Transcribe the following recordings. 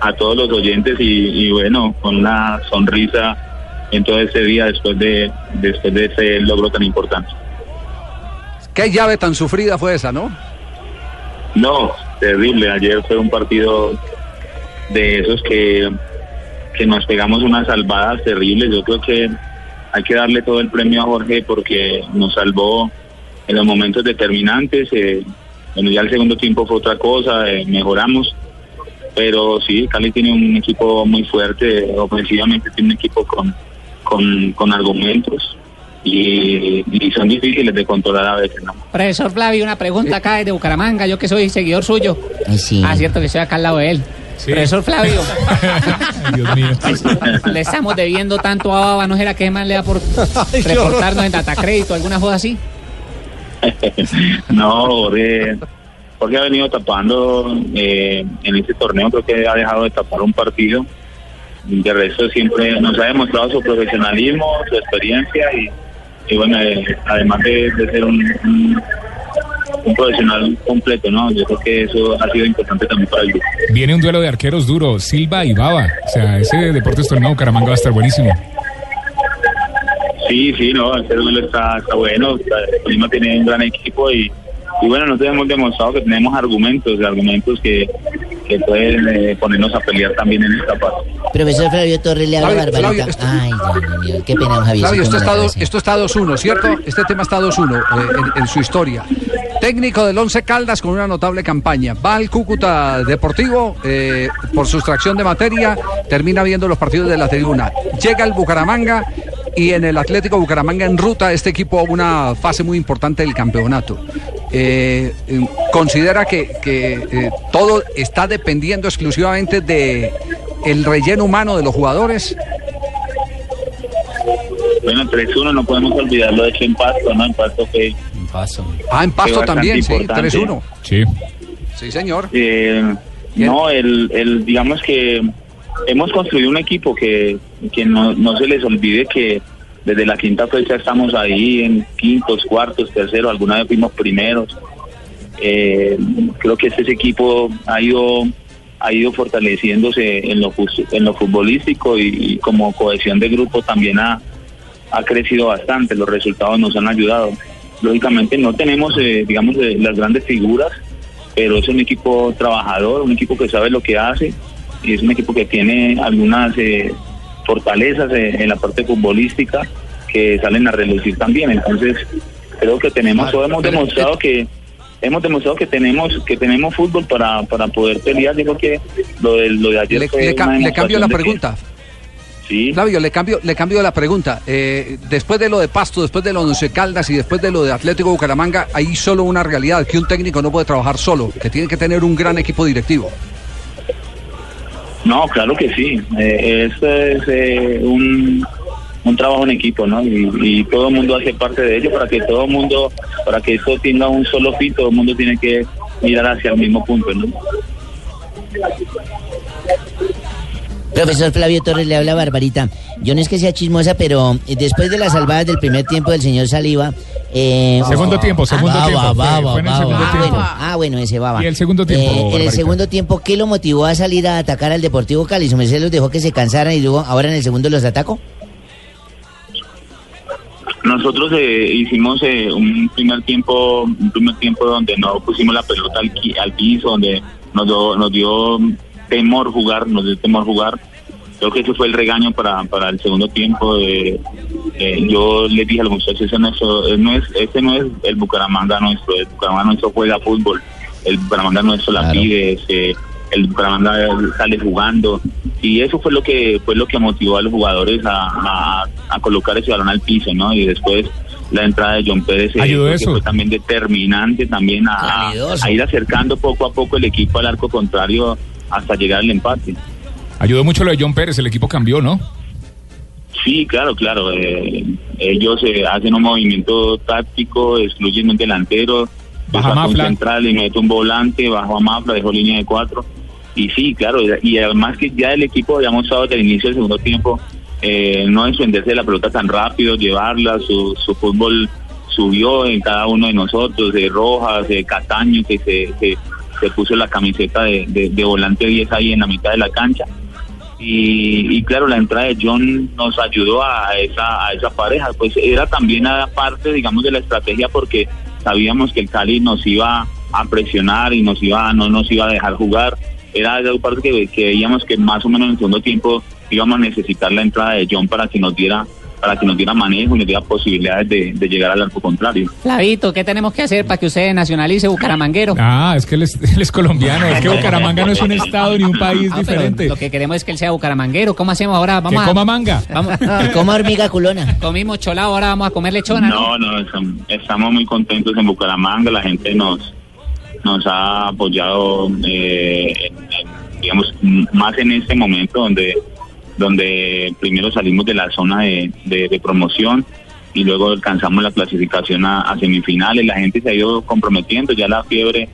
a todos los oyentes y, y bueno, con una sonrisa en todo ese día después de después de ese logro tan importante. ¿Qué llave tan sufrida fue esa, no? No, terrible, ayer fue un partido de esos que, que nos pegamos unas salvadas terribles, yo creo que hay que darle todo el premio a Jorge porque nos salvó en los momentos determinantes, eh, bueno, ya el segundo tiempo fue otra cosa, eh, mejoramos, pero sí, Cali tiene un equipo muy fuerte, ofensivamente tiene un equipo con, con, con argumentos y, y son difíciles de controlar a veces, ¿no? Profesor Flavio, una pregunta acá desde Bucaramanga, yo que soy seguidor suyo. Ay, sí. Ah, cierto que estoy acá al lado de él. Profesor Flavio, Dios mío. le estamos debiendo tanto a Baba, ¿no será que más le da por reportarnos en Datacrédito, alguna cosa así? no, Jorge, Jorge ha venido tapando eh, en este torneo, creo que ha dejado de tapar un partido. De resto siempre nos ha demostrado su profesionalismo, su experiencia y, y bueno, eh, además de, de ser un, un, un profesional completo, ¿no? Yo creo que eso ha sido importante también para el grupo. Viene un duelo de arqueros duro, Silva y Baba. O sea, ese Deportes Torneo Bucaramanga va a estar buenísimo. Sí, sí, no, el duelo está, está bueno, Lima tiene un gran equipo y, y bueno, nosotros hemos demostrado que tenemos argumentos, argumentos que, que pueden eh, ponernos a pelear también en esta parte. Profesor Flavio Torres le habla Flavio, Barbarita. Ay, Dios mío, qué pena, Javier. Flavio, esto está, dos- esto está 2-1, ¿cierto? Este tema está 2-1 eh, en, en su historia. Técnico del Once Caldas con una notable campaña. Va al Cúcuta Deportivo eh, por sustracción de materia, termina viendo los partidos de la tribuna. Llega el Bucaramanga y en el Atlético Bucaramanga en ruta este equipo a una fase muy importante del campeonato. Eh, eh, considera que, que, eh, todo está dependiendo exclusivamente de el relleno humano de los jugadores. Bueno, 3-1 no podemos olvidarlo de hecho en Pasto, ¿no? En Pasto que Ah, en Pasto también, sí, importante. 3-1. Sí. Sí, señor. Eh, no, el, el, digamos que hemos construido un equipo que, que no, no se les olvide que desde la quinta fecha estamos ahí en quintos, cuartos, terceros, alguna vez fuimos primeros. Eh, creo que este equipo ha ido ha ido fortaleciéndose en lo en lo futbolístico y, como cohesión de grupo también ha, ha crecido bastante, los resultados nos han ayudado. Lógicamente no tenemos, eh, digamos, eh, las grandes figuras, pero es un equipo trabajador, un equipo que sabe lo que hace y es un equipo que tiene algunas fortalezas en la parte futbolística que salen a relucir también. Entonces creo que tenemos, o hemos demostrado que hemos demostrado que tenemos que tenemos fútbol para, para poder pelear. Yo creo que lo de, lo de ayer Le, fue le una le cambio la que- pregunta. sí, Flavio, le cambio, le cambio la pregunta. Eh, después de lo de Pasto, después de lo de Once Caldas y después de lo de Atlético Bucaramanga, hay solo una realidad, que un técnico no puede trabajar solo, que tiene que tener un gran equipo directivo. No, claro que sí. Eh, esto es eh, un, un trabajo en equipo, ¿no? Y, y todo el mundo hace parte de ello para que todo el mundo, para que esto tenga un solo fin, todo el mundo tiene que mirar hacia el mismo punto, ¿no? Profesor Flavio Torres le habla Barbarita. Yo no es que sea chismosa, pero eh, después de las salvadas del primer tiempo del señor Saliva. Eh, Segundo tiempo, segundo ah, tiempo. baba, Fue- baba, fue en el baba. segundo Ah, tiempo. bueno, ah, bueno, ese baba. ¿Y el segundo tiempo, Eh, en el Barbarita? segundo tiempo, ¿qué lo motivó a salir a atacar al Deportivo Cali? ¿Su merced los dejó que se cansaran y luego ahora en el segundo los atacó? Nosotros eh, hicimos eh, un primer tiempo, un primer tiempo donde no pusimos la pelota al, qui- al piso, donde nos, dio- nos dio temor jugar, nos dio temor jugar. Creo que ese fue el regaño para, para el segundo tiempo. eh, eh, yo le dije a los muchachos, ese no es, eh, no es, ese no es el Bucaramanga nuestro, el Bucaramanga nuestro juega fútbol, el Bucaramanga nuestro la Claro. pide, se, el Bucaramanga sale jugando y eso fue lo que fue lo que motivó a los jugadores a, a- a colocar ese balón al piso, ¿no? Y después la entrada de John Pérez eh, Ayudó eso. fue también determinante también a, a ir acercando poco a poco el equipo al arco contrario hasta llegar al empate. Ayudó mucho lo de John Pérez, el equipo cambió, ¿no? Sí, claro, claro. eh, ellos eh, hacen un movimiento táctico, excluyen un delantero, Baja un central y mete un volante, bajo a Mafla, dejó línea de cuatro. Y sí, claro, y además que ya el equipo había mostrado desde el inicio del segundo tiempo eh, no desprenderse de la pelota tan rápido, llevarla, su, su fútbol subió en cada uno de nosotros, de Rojas, de Cataño, que se, se, se puso la camiseta de, de- de volante 10 ahí en la mitad de la cancha. Y, y claro, la entrada de John nos ayudó a esa, a esa pareja, pues era también a parte, digamos, de la estrategia porque sabíamos que el Cali nos iba a presionar y nos iba, no nos iba a dejar jugar. Era algo parte que, que veíamos que más o menos en el segundo tiempo íbamos a necesitar la entrada de John para que nos diera para que nos diera manejo y nos diera posibilidades de, de llegar al arco contrario. Flavito, ¿qué tenemos que hacer para que usted nacionalice Bucaramanguero? Ah, es que él es, él es colombiano, es que Bucaramanga no es un estado ni un país Ah, pero diferente. Lo que queremos es que él sea bucaramanguero. ¿Cómo hacemos ahora? Que Vamos a- coma manga. Vamos, Y como hormiga culona. comimos cholado, ahora vamos a comer lechona, ¿no? No, no, estam- estamos muy contentos en Bucaramanga, la gente nos nos ha apoyado, eh, en- en, digamos, más en este momento donde donde primero salimos de la zona de, de- promoción y luego alcanzamos la clasificación a, a semifinales, la gente se ha ido comprometiendo, ya la fiebre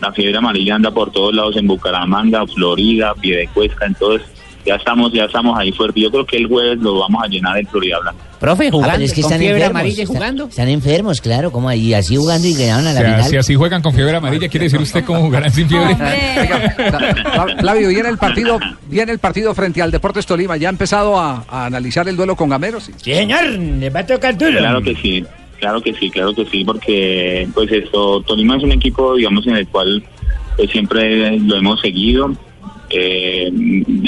la fiebre amarilla anda por todos lados en Bucaramanga, Florida, Piedecuesta, entonces ya estamos ya estamos ahí fuerte. Yo creo que el jueves lo vamos a llenar en Florida Blanca. Profe, Ah, jugando, pero es que con están fiebre enfermos. amarilla Están- jugando. Están enfermos, claro, como ahí, así jugando y ganaron a O la sea, final. si así juegan con fiebre amarilla, ¿quiere decir usted cómo jugarán sin fiebre? Fla- Flavio, viene el partido, viene el partido frente al Deportes Tolima. ¿Ya ha empezado a, a analizar el duelo con Gamero? Sí. Sí, señor, le va a tocar duro. Claro que sí, claro que sí, claro que sí, porque pues esto, Tolima es un equipo, digamos, en el cual pues siempre lo hemos seguido. Eh,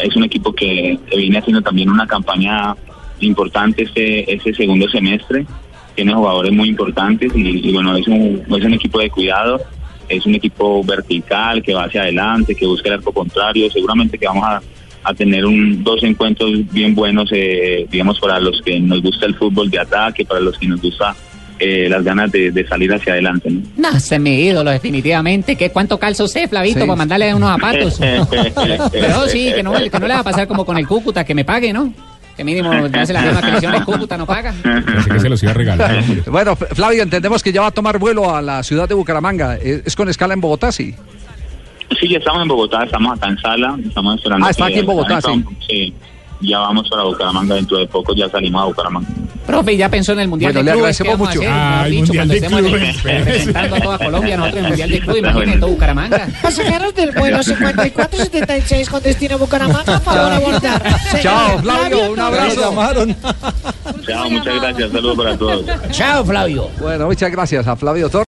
es un equipo que viene haciendo también una campaña importante este, este segundo semestre. Tiene jugadores muy importantes y, y bueno, es un, equipo de cuidado, es un equipo vertical que va hacia adelante, que busca el arco contrario. Seguramente que vamos a, a tener un, dos encuentros bien buenos, eh, digamos, para los que nos gusta el fútbol de ataque, para los que nos gusta eh, las ganas de, de salir hacia adelante. ¿no? No, ese es mi ídolo, definitivamente. ¿Qué, ¿Cuánto calza usted, Flavito, Sí. para mandarle unos zapatos? Pero sí, que no, que no le va a pasar como con el Cúcuta, que me pague, ¿no? Que mínimo le hace la misma hicieron el Cúcuta, no paga. Pensé que se los iba a regalar. Bueno, Flavio, entendemos que ya va a tomar vuelo a la ciudad de Bucaramanga. ¿Es, es con escala en Bogotá, sí? Sí, ya estamos en Bogotá, estamos acá en sala, estamos esperando. Ah, está aquí en Bogotá, sí. Sí, ya vamos para Bucaramanga dentro de poco, ya salimos a Bucaramanga. Profe, ya pensó en el Mundial Bueno, de le Clubes. ¿qué agradecemos vamos a mucho. hacer? Mejor Ay, dicho, Mundial cuando de Clubes. representando a toda Colombia, nosotros en el Mundial de Clubes, imagínate todo Bucaramanga. Pasajeros del vuelo 5476 con destino a Bucaramanga, a favor abordar. Chao, Flavio, un abrazo. Chao, muchas gracias, saludos para todos. Chao, Flavio. Bueno, muchas gracias a Flavio Torres.